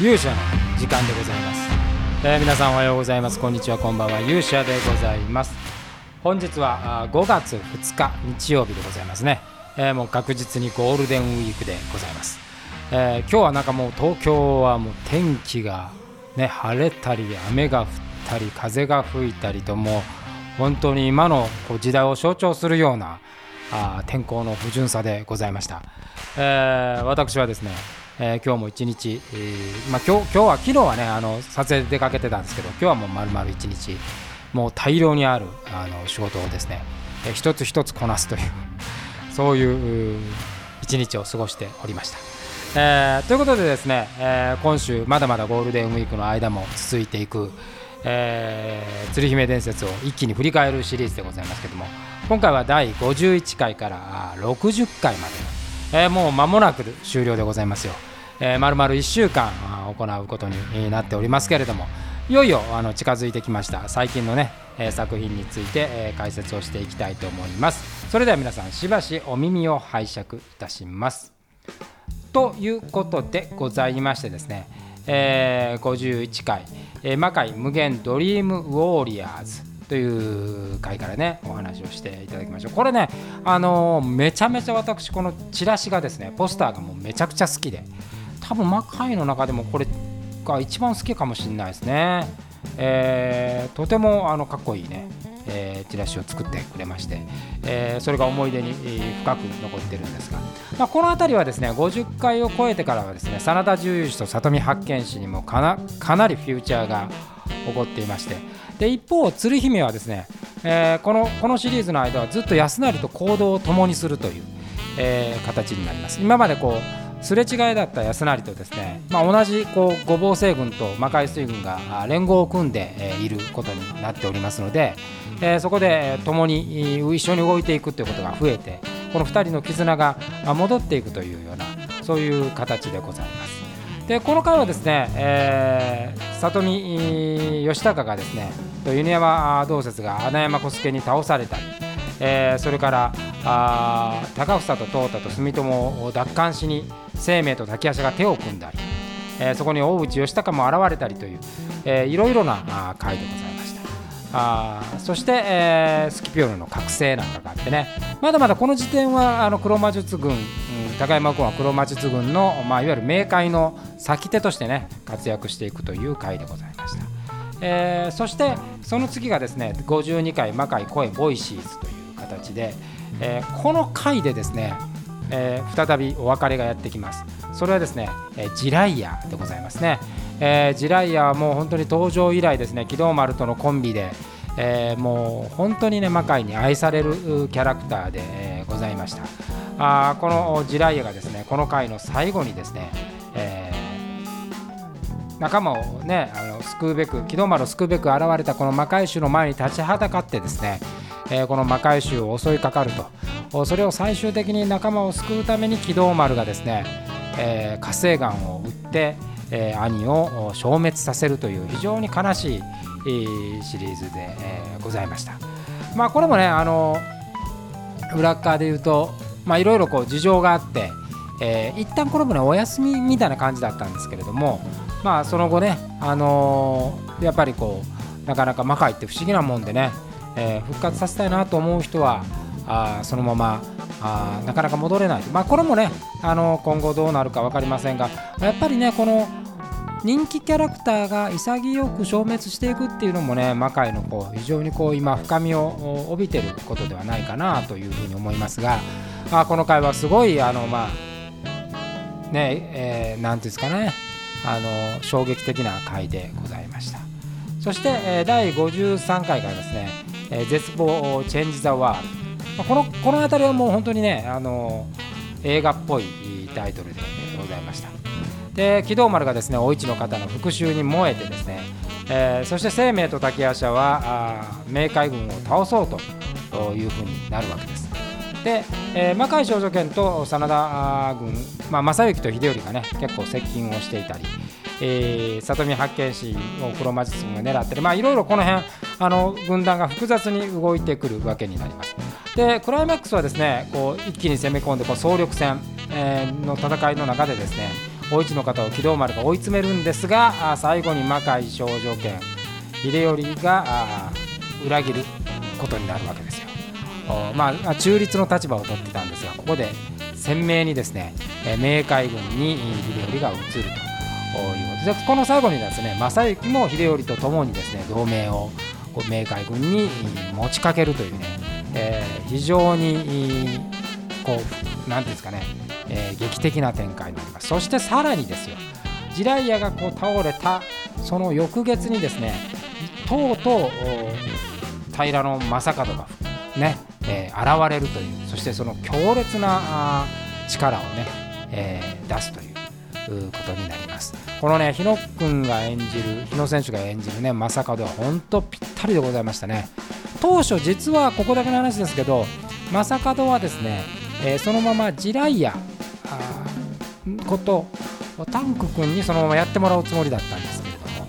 勇者の時間でございます、えー、皆さんおはようございます。こんにちはこんばんは。勇者でございます。本日は5月2日日曜日でございますね、えー、もう確実にゴールデンウィークでございます、えー、今日はなんかもう東京はもう天気がね晴れたり雨が降ったり風が吹いたりともう本当に今の時代を象徴するようなあ天候の不純さでございました、えー、私はですねえー、今日も一日、えーまあ、今日今日は昨日はねあの撮影で出かけてたんですけど今日はもう丸々一日もう大量にあるあの仕事をですね、えー、一つ一つこなすという そういう一日を過ごしておりました。えー、ということでですね、えー、今週まだまだゴールデンウィークの間も続いていく、えー、鶴姫伝説を一気に振り返るシリーズでございますけども今回は第51回から60回までえー、もう間もなく終了でございますよ。えー、丸々1週間行うことになっておりますけれどもいよいよあの近づいてきました。最近のね、えー、作品について、えー、解説をしていきたいと思います。それでは皆さんしばしお耳を拝借いたします。ということでございましてですね、えー、51回、えー、魔界無限ドリームウォーリアーズという回からねお話をしていただきましょう。これねあのー、めちゃめちゃ私このチラシがですねポスターがもうめちゃくちゃ好きで多分魔界の中でもこれが一番好きかもしれないですね、えー、とてもあのかっこいいねえー、チラシを作ってくれまして、えー、それが思い出に深く残ってるんですが、まあ、この辺りはですね50回を超えてからはですね真田重裕氏と里見八犬氏にもかなかなりフューチャーが起こっていまして。で一方鶴姫はですね、えー、このこのシリーズの間はずっと安成と行動を共にするという、えー、形になります。今までこうすれ違いだった安成とですね、まあ、同じこう五芒星軍と魔界水軍が連合を組んでいることになっておりますので、えー、そこで共に一緒に動いていくということが増えてこの2人の絆が戻っていくというようなそういう形でございます。でこの回はですね、えー、里見義高がですね犬山道節が穴山小助に倒されたり、えー、それからあ高房と東太と住友を奪還しに生命と滝足が手を組んだり、えー、そこに大内義高も現れたりという、えー、いろいろな回でございます。あそして、えー、スキピオルの覚醒なんかがあってねまだまだこの時点はあの黒魔術軍、うん、高山君は黒魔術軍の、まあ、いわゆる冥界の先手としてね活躍していくという回でございました、えー、そしてその次がですね52回魔界声 Voices という形で、えー、この回でですね、えー、再びお別れがやってきます。それはですね、えー、ジライヤでございますね。えー、ジライアはもう本当に登場以来ですね、機動丸とのコンビで、えー、もう本当にね、魔界に愛されるキャラクターで、えー、ございました。あこのジライアがですね、この回の最後にですね、えー、仲間をね、あの救うべく、機動丸を救うべく現れたこの魔界衆の前に立ちはだかってですね、えー、この魔界衆を襲いかかると、それを最終的に仲間を救うために機動丸がですね、えー、火星岩を撃って、えー、兄を消滅させるという非常に悲しい、シリーズで、えー、ございました。まあ、これもねあの裏側で言うといろいろ事情があって、えー、一旦これもねお休みみたいな感じだったんですけれども、まあ、その後ね、あのー、やっぱりこうなかなか魔界って不思議なもんでね、えー、復活させたいなと思う人はあそのままあなかなか戻れない、まあ、これもねあの今後どうなるか分かりませんがやっぱりねこの人気キャラクターが潔く消滅していくっていうのもね魔界のこう非常にこう今深みを帯びてることではないかなというふうに思いますが、まあ、この回はすごいあのまあねえー、なんていうんですかねあの衝撃的な回でございました。そして、えー、第53回からですね、えー、絶望チェンジ・ザ・ワールド。このこの辺りはもう本当にねあの映画っぽいタイトルでございました。で機動丸がですねお市の方の復讐に燃えてですね、えー、そして生命と滝夜叉はあ冥界軍を倒そうというふうになるわけです。で、えー、魔界少女剣と真田軍、まあ、正行と秀頼がね結構接近をしていたり、えー、里見八犬士を黒魔術軍が狙ったりまあいろいろこの辺あの軍団が複雑に動いてくるわけになります。でクライマックスはですねこう一気に攻め込んでこう総力戦、えー、の戦いの中でですねお市の方を木戸丸が追い詰めるんですが最後に魔界少女剣秀頼が裏切ることになるわけですよ。まあ、中立の立場を取ってたんですがここで鮮明にですね明海軍に秀頼が移るということでこの最後にですね正行も秀頼と共にですね同盟を明海軍に持ちかけるというね、えー、非常にこう何ていうんですかね、えー、劇的な展開になります。そしてさらにですよ。ジライアがこう倒れたその翌月にですねとうとう平野正門がね、えー、現れるというそしてその強烈な力をね、えー、出すということになります。このね日野君が演じる日野選手が演じるね正門は本当ぴったりでございましたね。当初実はここだけの話ですけど正門はですね、えー、そのままジライアことタンク君にそのままやってもらうつもりだったんですけれども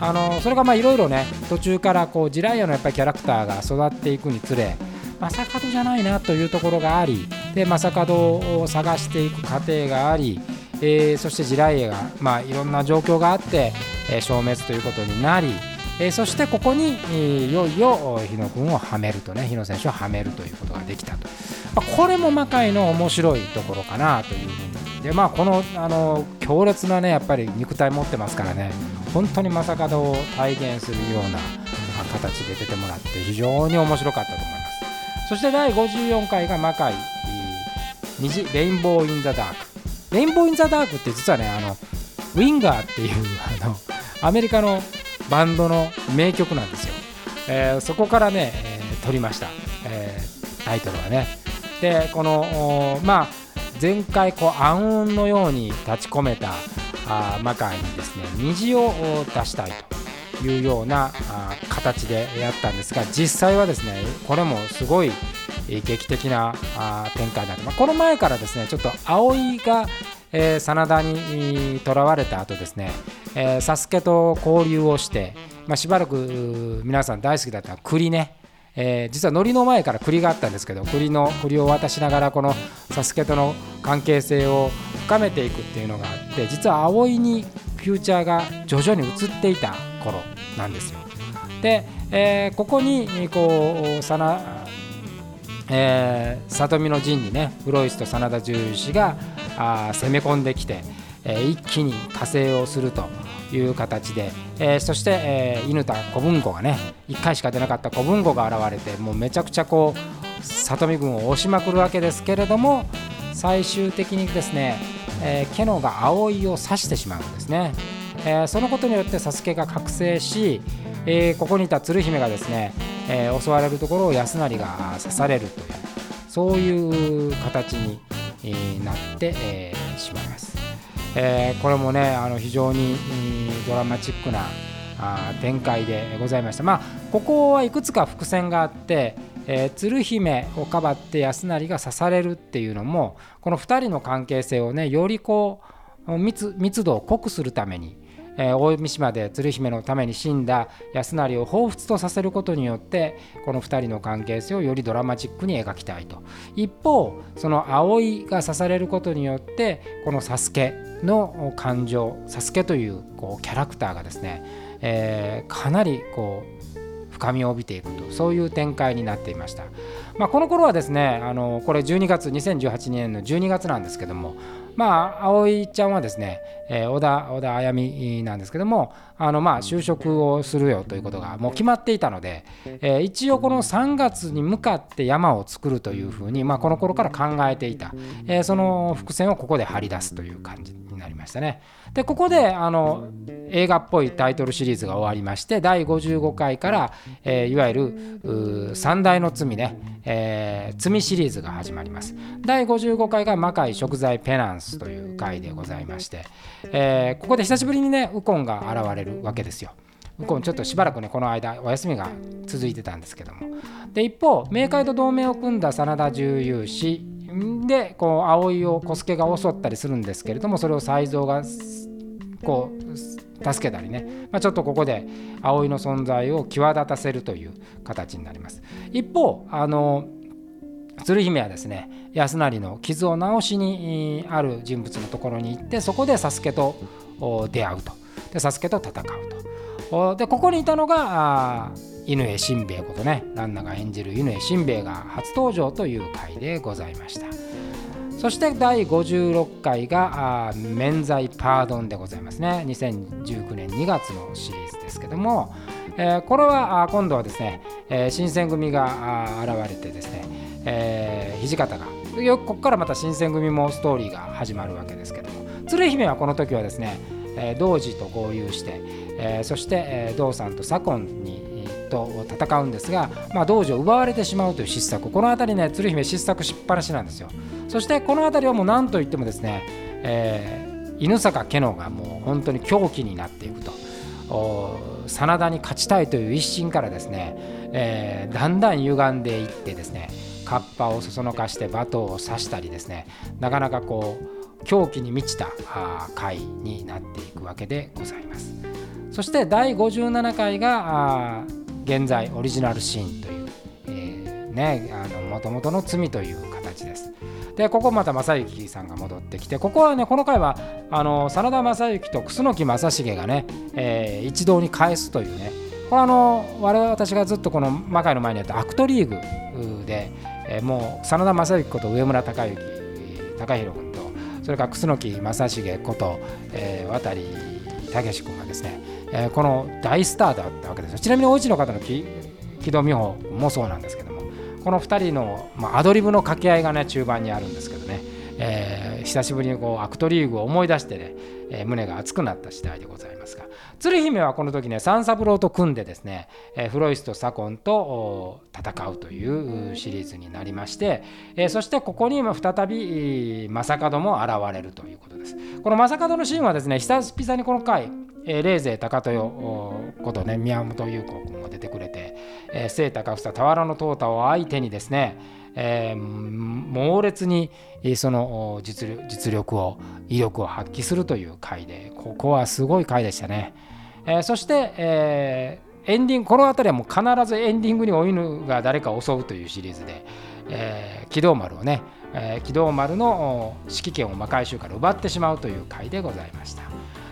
あのそれがまあいろいろね途中からこうジライアのやっぱりキャラクターが育っていくにつれ正門じゃないなというところがありで正門を探していく過程があり、えー、そして地雷映が、まあ、いろんな状況があって、えー、消滅ということになり、えー、そしてここに、えー、いよいよ日野君をはめるとね日野選手をはめるということができたと、まあ、これも魔界の面白いところかなというふうにでまあこのあの強烈なねやっぱり肉体持ってますからね本当に正門を体現するような形で出てもらって非常に面白かったと思います。そして第54回が魔界虹 Rainbow in the Dark Rainbow in the Dark って実はねあのウィンガーっていうあのアメリカのバンドの名曲なんですよ、えー、そこからね、えー、撮りました、えー、タイトルはね。でこのまあ前回こう暗雲のように立ち込めたあ魔界にですね虹を出したいというようなあ形でやったんですが実際はですねこれもすごい劇的なあ展開になって、まあ、この前からですねちょっと葵が、えー、真田にとらわれた後ですね、えー、サスケと交流をして、まあ、しばらく皆さん大好きだった栗ねえー、実は海苔の前から栗があったんですけど栗の栗を渡しながらこのサスケとの関係性を深めていくっていうのがあって実は葵にフューチャーが徐々に移っていた頃なんですよ。で、えー、ここにこうさな、えー、里見の陣にねフロイスと真田重氏があ攻め込んできて、え、一気に加勢をするという形で、え、そして、えー、犬田小文吾がね1回しか出なかった小文吾が現れてもうめちゃくちゃこう里見軍を押しまくるわけですけれども最終的にですね、えー、ケノが葵を刺してしまうんですね。えー、そのことによってサスケが覚醒し、え、ここにいた鶴姫がですね、え、襲われるところを安成が刺されるというそういう形に、なって、えしまいます、えこれもねあの非常にドラマチックなあ展開でございました。まあここはいくつか伏線があってえー、鶴姫をかばって安成が刺されるっていうのもこの2人の関係性をねよりこう密密度を濃くするために、大三島で鶴姫のために死んだ安成を彷彿とさせることによってこの2人の関係性をよりドラマチックに描きたいと。一方その葵が刺されることによってこのサスケの感情サスケというこうキャラクターがですね、えー、かなりこう深みを帯びていくとそういう展開になっていました、まあ、この頃はですねあのこれ12月2018年の12月なんですけどもまあ葵ちゃんはですね、えー、小田小田綾美なんですけどもあのまあ就職をするよということがもう決まっていたので、えー、一応この3月に向かって山を作るというふうに、まあ、この頃から考えていた、えー、その伏線をここで張り出すという感じになりましたね。でここであの映画っぽいタイトルシリーズが終わりまして第55回から、え、いわゆる三大の罪ね、えー、罪シリーズが始まります。第55回が魔界食材ペナンスという回でございまして、えー、ここで久しぶりにねウコンが現れるわけですよ。ウコンちょっとしばらくねこの間お休みが続いてたんですけども。で一方冥界と同盟を組んだ真田重勇士でこう葵を小助が襲ったりするんですけれどもそれを才蔵がこう助けたりね、まあ、ちょっとここで葵の存在を際立たせるという形になります。一方あの鶴姫はですね安成の傷を治しにある人物のところに行ってそこで佐助と出会うと。で佐助と戦うと。でここにいたのが犬江新兵衛ことね旦那が演じる犬江新兵衛が初登場という回でございました。そして第56回が「免罪パードン」でございますね。2019年2月のシリーズですけども、えー、これは今度はですね、えー、新選組が現れてですね、えー、土方がよくここからまた新選組もストーリーが始まるわけですけども。鶴姫はこの時はですね、えー、童子と合流して、えー、そして、えー、道さんと左近にと戦うんですが、まあ、道場を奪われてしまうという失策この辺りね鶴姫失策しっぱなしなんですよ。そしてこの辺りはもう何といってもですね、えー、犬坂家のがもう本当に狂気になっていくと。真田に勝ちたいという一心からですね、えー、だんだん歪んでいってですねカッパをそそのかして罵倒を刺したりですねなかなかこう狂気に満ちた回になっていくわけでございます。そして第57回が現在オリジナルシーンという、えー、ねもともとの罪という形です。でここまた正幸さんが戻ってきてここはねこの回はあの真田正幸と楠木正成がね、えー、一堂に返すというね。これあの我々私がずっとこの魔界の前にやったアクトリーグで、えー、もう真田正幸こと上村隆之隆弘君とそれから楠木正成こと、えー、渡武志君がですね、えー、この大スターだったわけですちなみにおうちの方の木戸美穂もそうなんですけどもこの2人の、まあ、アドリブの掛け合いがね中盤にあるんですけどね、久しぶりにこうアクトリーグを思い出してね、えー、胸が熱くなった次第でございますが。鶴姫はこの時ね三三郎と組んでですね、えー、フロイスと左近と戦うというシリーズになりまして、えー、そしてここに再び正門も現れるということです。この正門のシーンはですね久々にこの回えー、霊勢高豊ことね宮本優子君が出てくれて、えー、清高房俵の淘汰を相手にですね、えー、猛烈にその実力を威力を発揮するという回でここはすごい回でしたね。えー、そして、えー、エンディングこの辺りはもう必ずエンディングにお犬が誰かを襲うというシリーズで、えー、丸をね、えー、丸の指揮権を魔界衆から奪ってしまうという回でございました。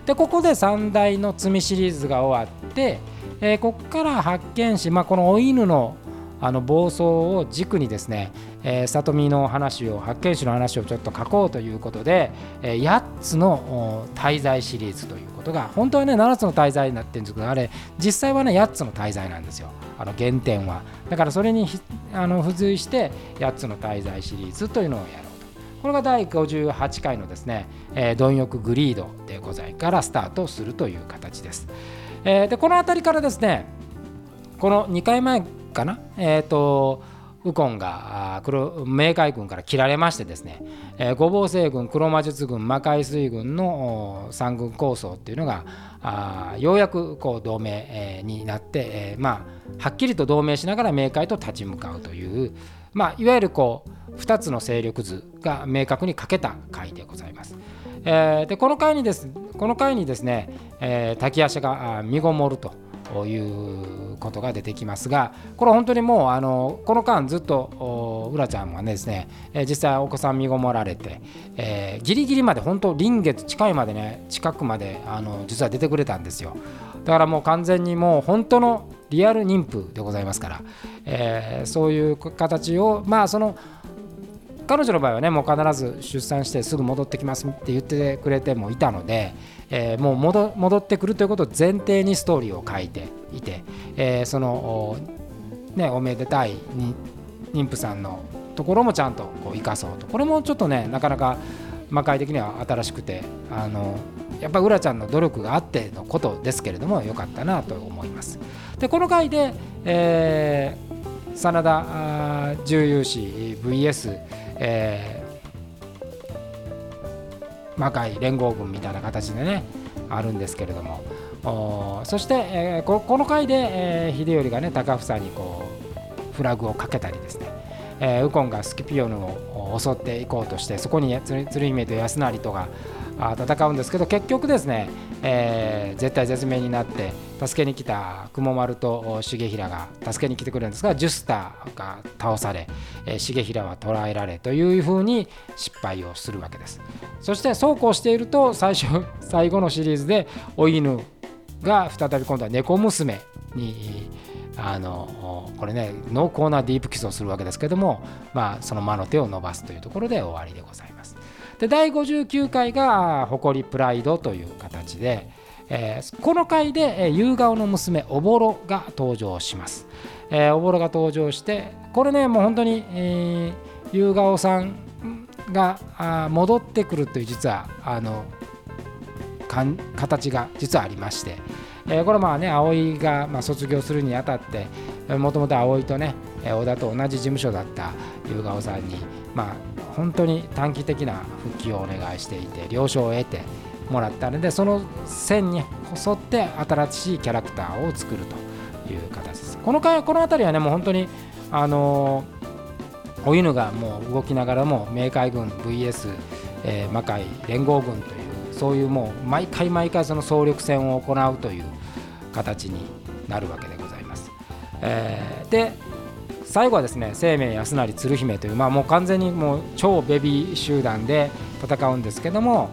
でここで三大の罪シリーズが終わって、えー、ここから発見し、まあ、このお犬のあの暴走を軸にですね、えー、里見の話を発見士の話をちょっと書こうということで、えー、8つの滞在シリーズということが本当はね7つの滞在になってるんですけどあれ実際はね8つの滞在なんですよ。あの原点は。だからそれにあの付随して8つの滞在シリーズというのをやるこれが第58回のですね、えー、貪欲グリードでございからスタートするという形です。えー、でこの辺りからですねこの2回前かな、えーと、ウコンが黒冥界軍から切られましてですね、えー、五芒星軍黒魔術軍魔界水軍の三軍構想っていうのがあようやくこう同盟、えー、になって、えー、まあはっきりと同盟しながら冥界と立ち向かうという、まあ、いわゆるこう2つの勢力図が明確に欠けた回でございます。えー、でこの回にですこの回にですね、えー、滝足が身ごもるとということが出てきますがこれ本当にもうあのこの間ずっとうらちゃんはですね、え、実際お子さん身ごもられて、えー、ギリギリまで本当臨月近いまでね近くまであの実は出てくれたんですよ。だからもう完全にもう本当のリアル妊婦でございますから、えー、そういう形をまあその彼女の場合はねもう必ず出産してすぐ戻ってきますって言ってくれてもいたので、えー、もう戻ってくるということを前提にストーリーを書いていて、えー、そのねおめでたいに妊婦さんのところもちゃんとこう生かそうとこれもちょっとねなかなか魔界的には新しくてあのやっぱりうらちゃんの努力があってのことですけれどもよかったなと思います。でこの回で、えー、真田重勇士 VS えー、魔界連合軍みたいな形でねあるんですけれども。そして、えー、ここの回で、えー、秀頼がね高房にこうフラグをかけたりですね、えー、ウコンがスキピオヌを襲っていこうとしてそこに鶴姫と安成とが戦うんですけど結局ですね、えー、絶対絶命になって助けに来た雲丸と重衡が助けに来てくれるんですがジュスターが倒され、えー、重衡は捕らえられというふうに失敗をするわけですそしてそうこうしていると最初 最後のシリーズでお犬が再び今度は猫娘にあのこれね濃厚なディープキスをするわけですけども、まあ、その魔の手を伸ばすというところで終わりでございます。で第59回が「誇りプライド」という形で、えー、この回で、えー、夕顔の娘おぼろが登場します。えー、おぼろが登場してこれねもう本当に、えー、夕顔さんが戻ってくるという実はあの形が実はありまして、えー、これまあね葵がまあ卒業するにあたってもともと葵とね小田と同じ事務所だった夕顔さんにまあ本当に短期的な復帰をお願いしていて了承を得てもらったのでその線に沿って新しいキャラクターを作るという形ですこのこの辺りはねもう本当にあのお犬がもう動きながらも冥界軍 VS、えー、魔界連合軍というそういうもう毎回毎回その総力戦を行うという形になるわけでございます。えー、で最後はですね生命安成鶴姫という、まあ、もう完全にもう超ベビー集団で戦うんですけども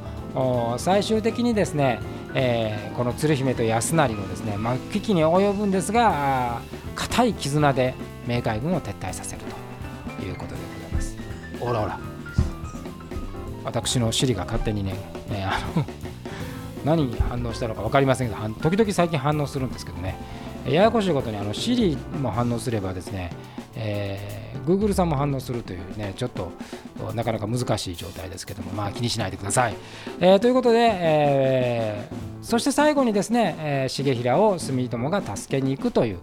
最終的にですね、えー、この鶴姫と安成のですね末期に及ぶんですが固い絆で冥界軍を撤退させるということでございます。ほらほら私の尻が勝手にね、えー、あの 何に反応したのか分かりませんけど時々最近反応するんですけどねややこしいことにあの Siri も反応すればですね、えー、Google さんも反応するというねちょっとなかなか難しい状態ですけどもまあ気にしないでください、えー、ということで、えー、そして最後にですね、えー、重衡を住友が助けに行くという